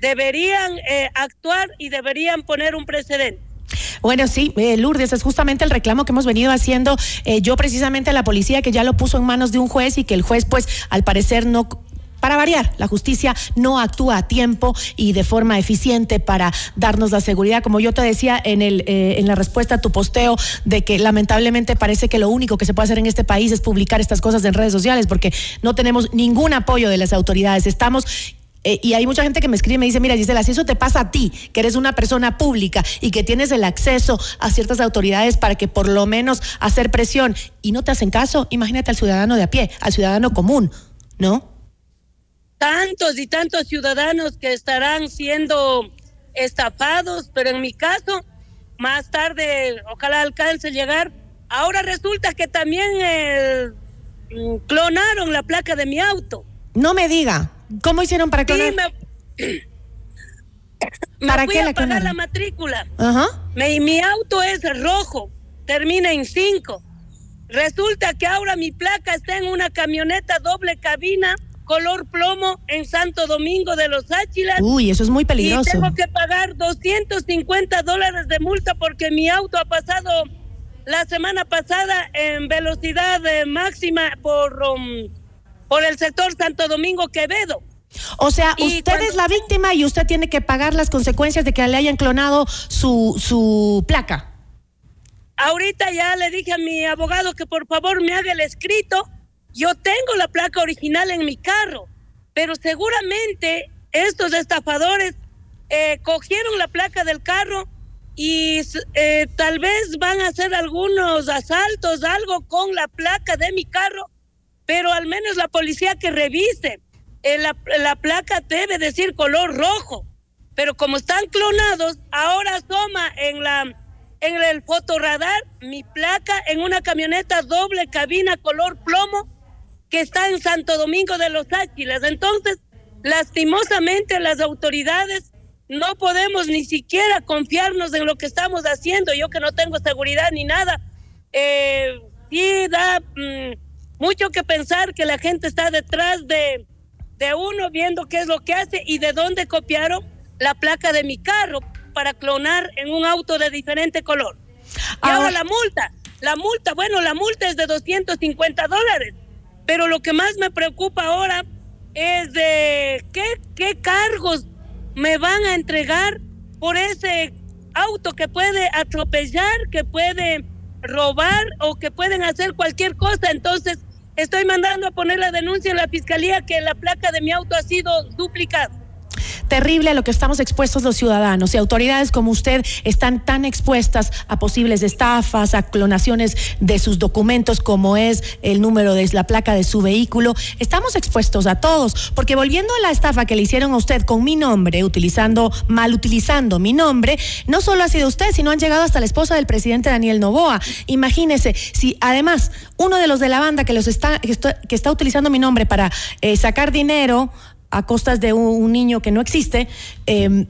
deberían eh, actuar y deberían poner un precedente. Bueno, sí, eh, Lourdes, es justamente el reclamo que hemos venido haciendo eh, yo precisamente a la policía que ya lo puso en manos de un juez y que el juez pues al parecer no para variar, la justicia no actúa a tiempo y de forma eficiente para darnos la seguridad. Como yo te decía en, el, eh, en la respuesta a tu posteo, de que lamentablemente parece que lo único que se puede hacer en este país es publicar estas cosas en redes sociales, porque no tenemos ningún apoyo de las autoridades. Estamos eh, y hay mucha gente que me escribe y me dice, mira Gisela, si eso te pasa a ti, que eres una persona pública y que tienes el acceso a ciertas autoridades para que por lo menos hacer presión y no te hacen caso, imagínate al ciudadano de a pie, al ciudadano común, ¿no? Tantos y tantos ciudadanos que estarán siendo estafados, pero en mi caso, más tarde, ojalá alcance a llegar. Ahora resulta que también eh, mm, clonaron la placa de mi auto. No me diga. ¿Cómo hicieron para clonar? me, ¿Para qué a pagar la matrícula. Ajá. mi auto es rojo, termina en 5. Resulta que ahora mi placa está en una camioneta doble cabina color plomo en Santo Domingo de los Áchilas. Uy, eso es muy peligroso. Y tengo que pagar 250 dólares de multa porque mi auto ha pasado la semana pasada en velocidad eh, máxima por... Um, por el sector Santo Domingo Quevedo. O sea, usted es la víctima y usted tiene que pagar las consecuencias de que le hayan clonado su, su placa. Ahorita ya le dije a mi abogado que por favor me haga el escrito. Yo tengo la placa original en mi carro, pero seguramente estos estafadores eh, cogieron la placa del carro y eh, tal vez van a hacer algunos asaltos, algo con la placa de mi carro pero al menos la policía que revise. Eh, la, la, placa debe decir color rojo, pero como están clonados, ahora asoma en la en el fotoradar mi placa en una camioneta doble cabina color plomo que está en Santo Domingo de los Águilas. Entonces, lastimosamente las autoridades no podemos ni siquiera confiarnos en lo que estamos haciendo. Yo que no tengo seguridad ni nada, eh, sí da mm, mucho que pensar que la gente está detrás de, de uno viendo qué es lo que hace y de dónde copiaron la placa de mi carro para clonar en un auto de diferente color. Y ahora, la multa, la multa, bueno, la multa es de 250 dólares, pero lo que más me preocupa ahora es de qué, qué cargos me van a entregar por ese auto que puede atropellar, que puede robar o que pueden hacer cualquier cosa. Entonces, estoy mandando a poner la denuncia en la fiscalía que la placa de mi auto ha sido duplicada terrible a lo que estamos expuestos los ciudadanos y autoridades como usted están tan expuestas a posibles estafas, a clonaciones de sus documentos como es el número de la placa de su vehículo. Estamos expuestos a todos, porque volviendo a la estafa que le hicieron a usted con mi nombre, utilizando, mal utilizando mi nombre, no solo ha sido usted, sino han llegado hasta la esposa del presidente Daniel Novoa. Imagínese, si además uno de los de la banda que los está, que está, utilizando mi nombre para eh, sacar dinero a costas de un, niño que no existe, em,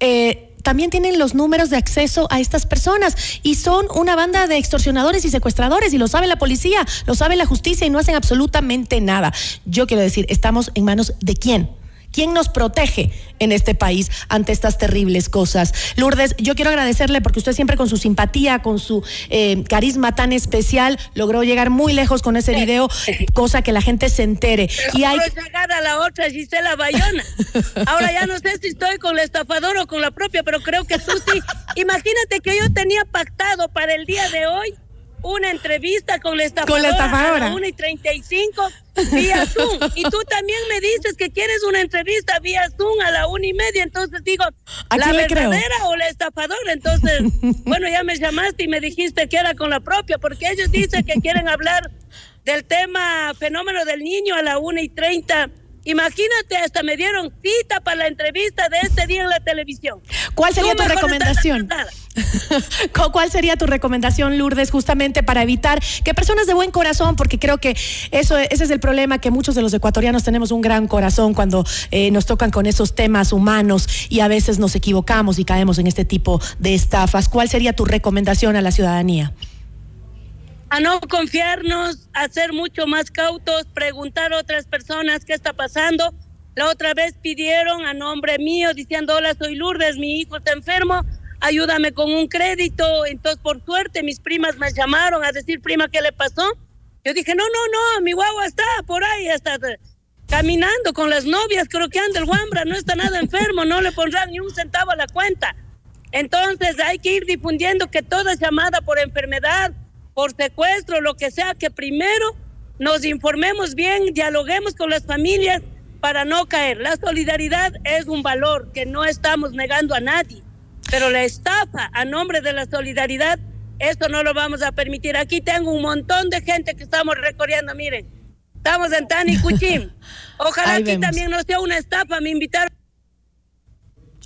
eh, también tienen los números de acceso a estas personas y son una banda de extorsionadores y secuestradores y lo sabe la policía, lo sabe la justicia y no hacen absolutamente nada. Yo quiero decir, estamos en manos de quién? ¿Quién nos protege en este país ante estas terribles cosas? Lourdes, yo quiero agradecerle porque usted siempre con su simpatía, con su eh, carisma tan especial, logró llegar muy lejos con ese video, cosa que la gente se entere. y hay llegar a la otra Gisela Bayona. Ahora ya no sé si estoy con la estafadora o con la propia, pero creo que tú sí. Imagínate que yo tenía pactado para el día de hoy una entrevista con la estafadora, con la estafadora. a la 1 y 35 vía Zoom. Y tú también me dices que quieres una entrevista vía Zoom a la una y media. Entonces digo, ¿la verdadera o la estafadora? Entonces, bueno, ya me llamaste y me dijiste que era con la propia, porque ellos dicen que quieren hablar del tema fenómeno del niño a la una y 30 Imagínate, hasta me dieron cita para la entrevista de este día en la televisión. ¿Cuál sería tu recomendación? ¿Cuál sería tu recomendación, Lourdes, justamente para evitar que personas de buen corazón, porque creo que eso, ese es el problema, que muchos de los ecuatorianos tenemos un gran corazón cuando eh, nos tocan con esos temas humanos y a veces nos equivocamos y caemos en este tipo de estafas. ¿Cuál sería tu recomendación a la ciudadanía? A no confiarnos, a ser mucho más cautos, preguntar a otras personas qué está pasando. La otra vez pidieron a nombre mío diciendo, hola, soy Lourdes, mi hijo está enfermo, ayúdame con un crédito. Entonces, por suerte, mis primas me llamaron a decir, prima, ¿qué le pasó? Yo dije, no, no, no, mi guagua está por ahí, está caminando con las novias, creo que anda el guambra, no está nada enfermo, no le pondrán ni un centavo a la cuenta. Entonces hay que ir difundiendo que toda llamada por enfermedad, por secuestro, lo que sea, que primero nos informemos bien, dialoguemos con las familias para no caer. La solidaridad es un valor que no estamos negando a nadie, pero la estafa a nombre de la solidaridad, esto no lo vamos a permitir. Aquí tengo un montón de gente que estamos recorriendo, miren, estamos en Tani Cuchín. Ojalá aquí también no sea una estafa, me invitaron.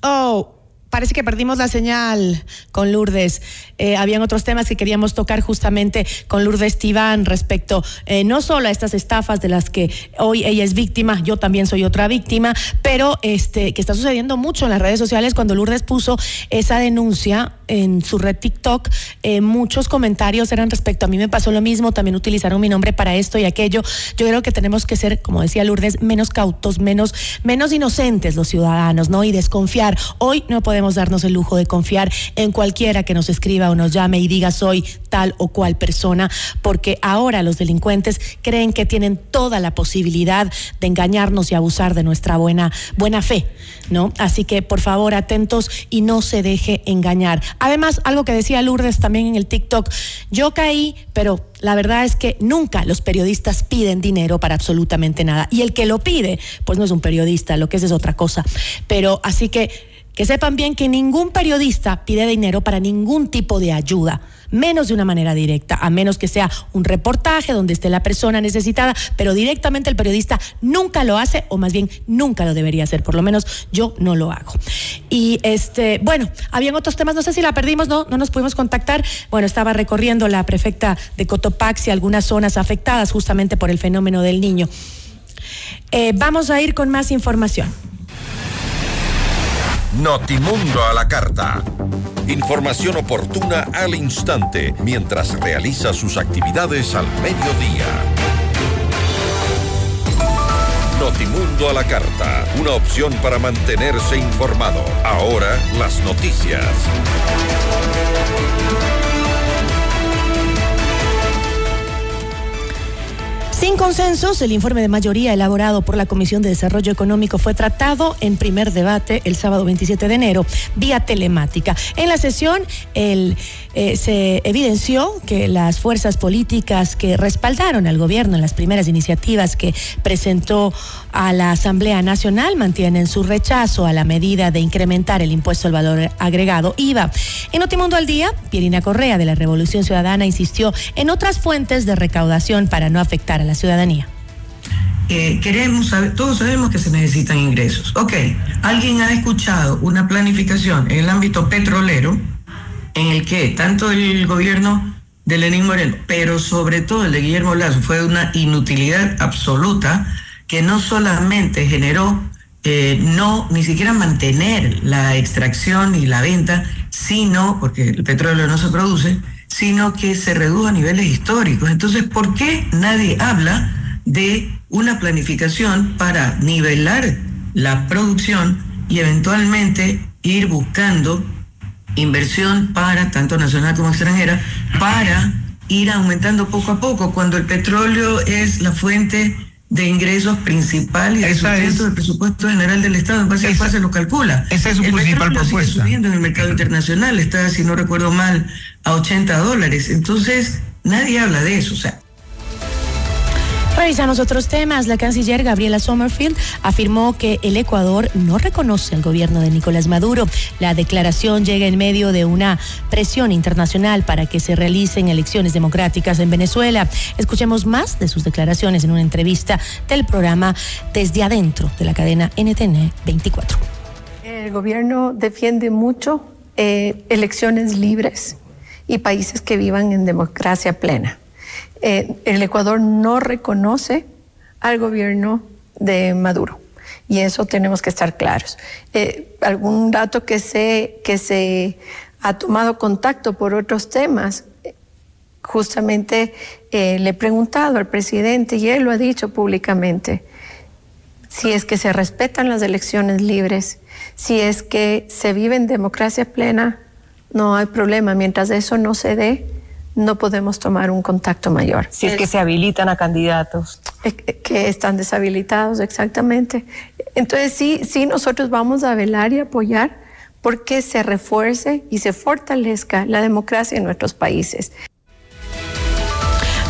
Oh, Parece que perdimos la señal con Lourdes. Eh, habían otros temas que queríamos tocar justamente con Lourdes Tibán respecto eh, no solo a estas estafas de las que hoy ella es víctima, yo también soy otra víctima, pero este que está sucediendo mucho en las redes sociales cuando Lourdes puso esa denuncia en su red TikTok, eh, muchos comentarios eran respecto a mí me pasó lo mismo, también utilizaron mi nombre para esto y aquello. Yo creo que tenemos que ser, como decía Lourdes, menos cautos, menos menos inocentes los ciudadanos, ¿no? Y desconfiar. Hoy no podemos darnos el lujo de confiar en cualquiera que nos escriba o nos llame y diga soy tal o cual persona, porque ahora los delincuentes creen que tienen toda la posibilidad de engañarnos y abusar de nuestra buena, buena fe, ¿no? Así que por favor atentos y no se deje engañar. Además, algo que decía Lourdes también en el TikTok, yo caí, pero la verdad es que nunca los periodistas piden dinero para absolutamente nada. Y el que lo pide, pues no es un periodista, lo que es es otra cosa. Pero así que que sepan bien que ningún periodista pide dinero para ningún tipo de ayuda, menos de una manera directa, a menos que sea un reportaje donde esté la persona necesitada, pero directamente el periodista nunca lo hace o más bien nunca lo debería hacer, por lo menos yo no lo hago. Y este, bueno, habían otros temas, no sé si la perdimos, no, no nos pudimos contactar. Bueno, estaba recorriendo la prefecta de Cotopaxi algunas zonas afectadas justamente por el fenómeno del niño. Eh, vamos a ir con más información. Notimundo a la carta. Información oportuna al instante mientras realiza sus actividades al mediodía. Notimundo a la carta, una opción para mantenerse informado. Ahora las noticias. Sin consensos, el informe de mayoría elaborado por la Comisión de Desarrollo Económico fue tratado en primer debate el sábado 27 de enero vía telemática. En la sesión, el eh, se evidenció que las fuerzas políticas que respaldaron al gobierno en las primeras iniciativas que presentó a la Asamblea Nacional mantienen su rechazo a la medida de incrementar el impuesto al valor agregado IVA. En Notimundo al Día, Pierina Correa de la Revolución Ciudadana insistió en otras fuentes de recaudación para no afectar a la ciudadanía. Eh, queremos saber, todos sabemos que se necesitan ingresos. Ok, ¿alguien ha escuchado una planificación en el ámbito petrolero? en el que tanto el gobierno de Lenín Moreno, pero sobre todo el de Guillermo Lazo, fue una inutilidad absoluta que no solamente generó eh, no ni siquiera mantener la extracción y la venta, sino, porque el petróleo no se produce, sino que se redujo a niveles históricos. Entonces, ¿por qué nadie habla de una planificación para nivelar la producción y eventualmente ir buscando inversión para, tanto nacional como extranjera, para ir aumentando poco a poco. Cuando el petróleo es la fuente de ingresos principal y de sustento del presupuesto general del Estado, en base a se lo calcula. Esa es su el principal propuesta. Sigue subiendo en el mercado internacional, está, si no recuerdo mal, a 80 dólares. Entonces, nadie habla de eso. O sea, Revisamos otros temas. La canciller Gabriela Sommerfield afirmó que el Ecuador no reconoce al gobierno de Nicolás Maduro. La declaración llega en medio de una presión internacional para que se realicen elecciones democráticas en Venezuela. Escuchemos más de sus declaraciones en una entrevista del programa Desde Adentro de la cadena NTN 24. El gobierno defiende mucho eh, elecciones libres y países que vivan en democracia plena. Eh, el Ecuador no reconoce al gobierno de Maduro y eso tenemos que estar claros. Eh, algún dato que se, que se ha tomado contacto por otros temas, justamente eh, le he preguntado al presidente y él lo ha dicho públicamente, si es que se respetan las elecciones libres, si es que se vive en democracia plena, no hay problema. Mientras eso no se dé, no podemos tomar un contacto mayor. Si es que se habilitan a candidatos. Eh, Que están deshabilitados, exactamente. Entonces sí, sí, nosotros vamos a velar y apoyar porque se refuerce y se fortalezca la democracia en nuestros países.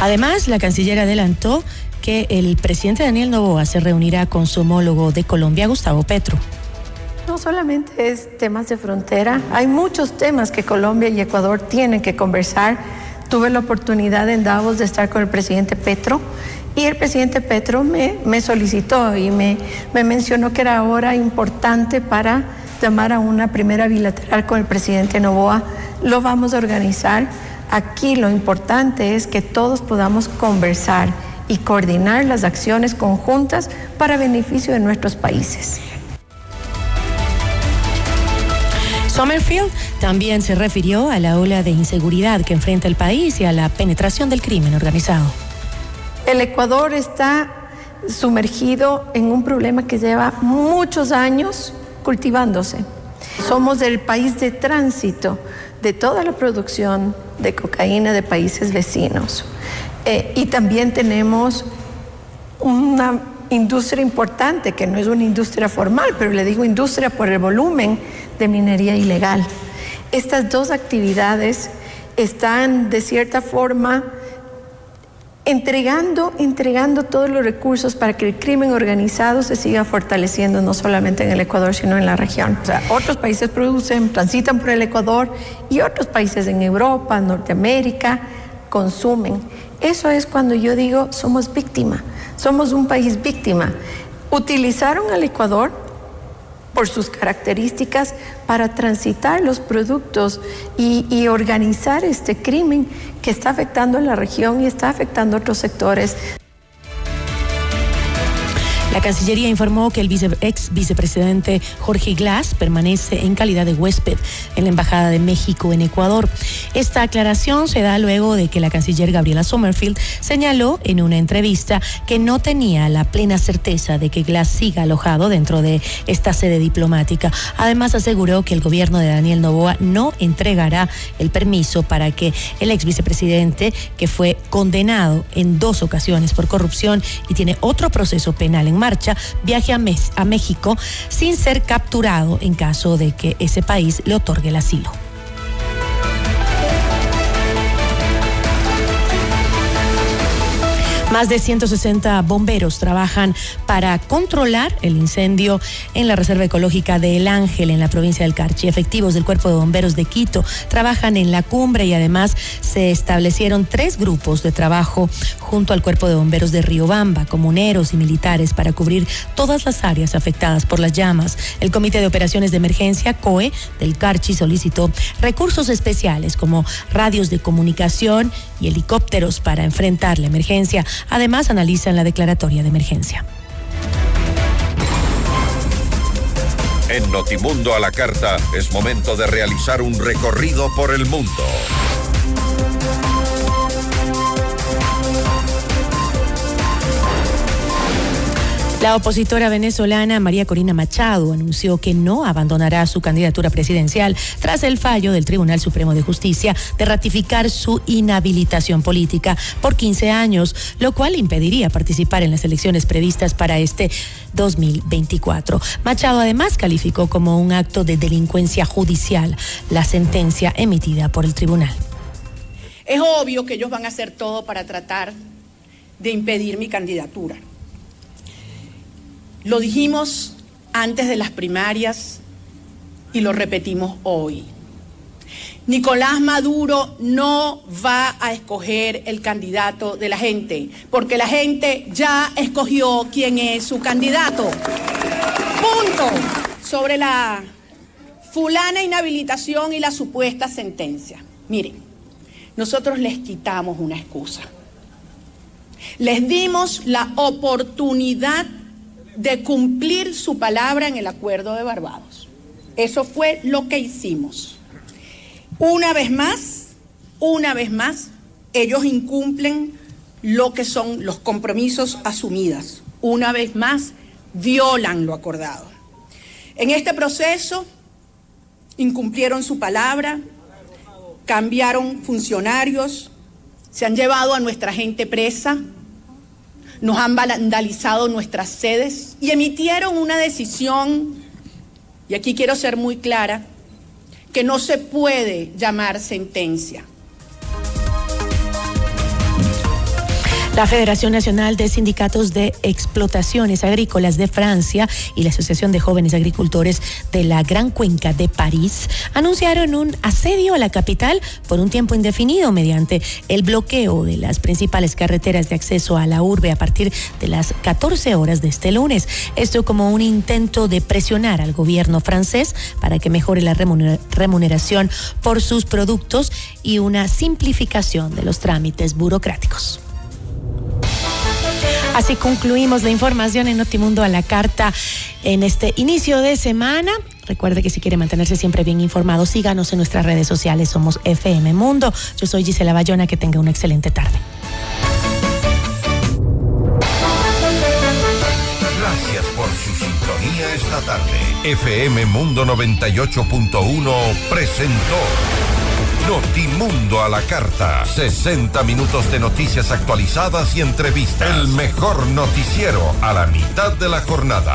Además, la canciller adelantó que el presidente Daniel Novoa se reunirá con su homólogo de Colombia, Gustavo Petro. No solamente es temas de frontera, hay muchos temas que Colombia y Ecuador tienen que conversar. Tuve la oportunidad en Davos de estar con el presidente Petro y el presidente Petro me, me solicitó y me, me mencionó que era ahora importante para llamar a una primera bilateral con el presidente Novoa. Lo vamos a organizar. Aquí lo importante es que todos podamos conversar y coordinar las acciones conjuntas para beneficio de nuestros países. Sommerfield también se refirió a la ola de inseguridad que enfrenta el país y a la penetración del crimen organizado. El Ecuador está sumergido en un problema que lleva muchos años cultivándose. Somos el país de tránsito de toda la producción de cocaína de países vecinos. Eh, y también tenemos una industria importante, que no es una industria formal, pero le digo industria por el volumen de minería ilegal. Estas dos actividades están de cierta forma entregando, entregando todos los recursos para que el crimen organizado se siga fortaleciendo no solamente en el Ecuador, sino en la región. O sea, otros países producen, transitan por el Ecuador y otros países en Europa, Norteamérica, consumen. Eso es cuando yo digo somos víctima, somos un país víctima. Utilizaron al Ecuador por sus características para transitar los productos y, organizar este crimen que está afectando a la región y está afectando a otros sectores. La Cancillería informó que el ex vicepresidente Jorge Glass permanece en calidad de huésped en la Embajada de México en Ecuador. Esta aclaración se da luego de que la canciller Gabriela Sommerfield señaló en una entrevista que no tenía la plena certeza de que Glass siga alojado dentro de esta sede diplomática. Además aseguró que el gobierno de Daniel Novoa no entregará el permiso para que el ex vicepresidente, que fue condenado en dos ocasiones por corrupción y tiene otro proceso penal en marcha viaje a, Mes a México sin ser capturado en caso de que ese país le otorgue el asilo. Más de 160 bomberos trabajan para controlar el incendio en la Reserva Ecológica de El Ángel, en la provincia del Carchi. Efectivos del Cuerpo de Bomberos de Quito trabajan en la cumbre y además se establecieron tres grupos de trabajo junto al Cuerpo de Bomberos de Riobamba, comuneros y militares, para cubrir todas las áreas afectadas por las llamas. El Comité de Operaciones de Emergencia, COE, del Carchi, solicitó recursos especiales como radios de comunicación y helicópteros para enfrentar la emergencia. Además, analizan la declaratoria de emergencia. En Notimundo a la Carta es momento de realizar un recorrido por el mundo. La opositora venezolana María Corina Machado anunció que no abandonará su candidatura presidencial tras el fallo del Tribunal Supremo de Justicia de ratificar su inhabilitación política por 15 años, lo cual impediría participar en las elecciones previstas para este 2024. Machado además calificó como un acto de delincuencia judicial la sentencia emitida por el tribunal. Es obvio que ellos van a hacer todo para tratar de impedir mi candidatura. Lo dijimos antes de las primarias y lo repetimos hoy. Nicolás Maduro no va a escoger el candidato de la gente, porque la gente ya escogió quién es su candidato. Punto. Sobre la fulana inhabilitación y la supuesta sentencia. Miren, nosotros les quitamos una excusa. Les dimos la oportunidad de cumplir su palabra en el acuerdo de Barbados. Eso fue lo que hicimos. Una vez más, una vez más, ellos incumplen lo que son los compromisos asumidos. Una vez más, violan lo acordado. En este proceso, incumplieron su palabra, cambiaron funcionarios, se han llevado a nuestra gente presa, nos han vandalizado nuestras sedes y emitieron una decisión, y aquí quiero ser muy clara, que no se puede llamar sentencia. La Federación Nacional de Sindicatos de Explotaciones Agrícolas de Francia y la Asociación de Jóvenes Agricultores de la Gran Cuenca de París anunciaron un asedio a la capital por un tiempo indefinido mediante el bloqueo de las principales carreteras de acceso a la urbe a partir de las 14 horas de este lunes. Esto como un intento de presionar al gobierno francés para que mejore la remuneración por sus productos y una simplificación de los trámites burocráticos. Así concluimos la información en Notimundo a la carta en este inicio de semana. Recuerde que si quiere mantenerse siempre bien informado, síganos en nuestras redes sociales. Somos FM Mundo. Yo soy Gisela Bayona. Que tenga una excelente tarde. Gracias por su sintonía esta tarde. FM Mundo 98.1 presentó. Notimundo a la carta. 60 minutos de noticias actualizadas y entrevistas. El mejor noticiero a la mitad de la jornada.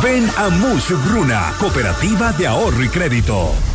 Ven a Mush Bruna, Cooperativa de Ahorro y Crédito.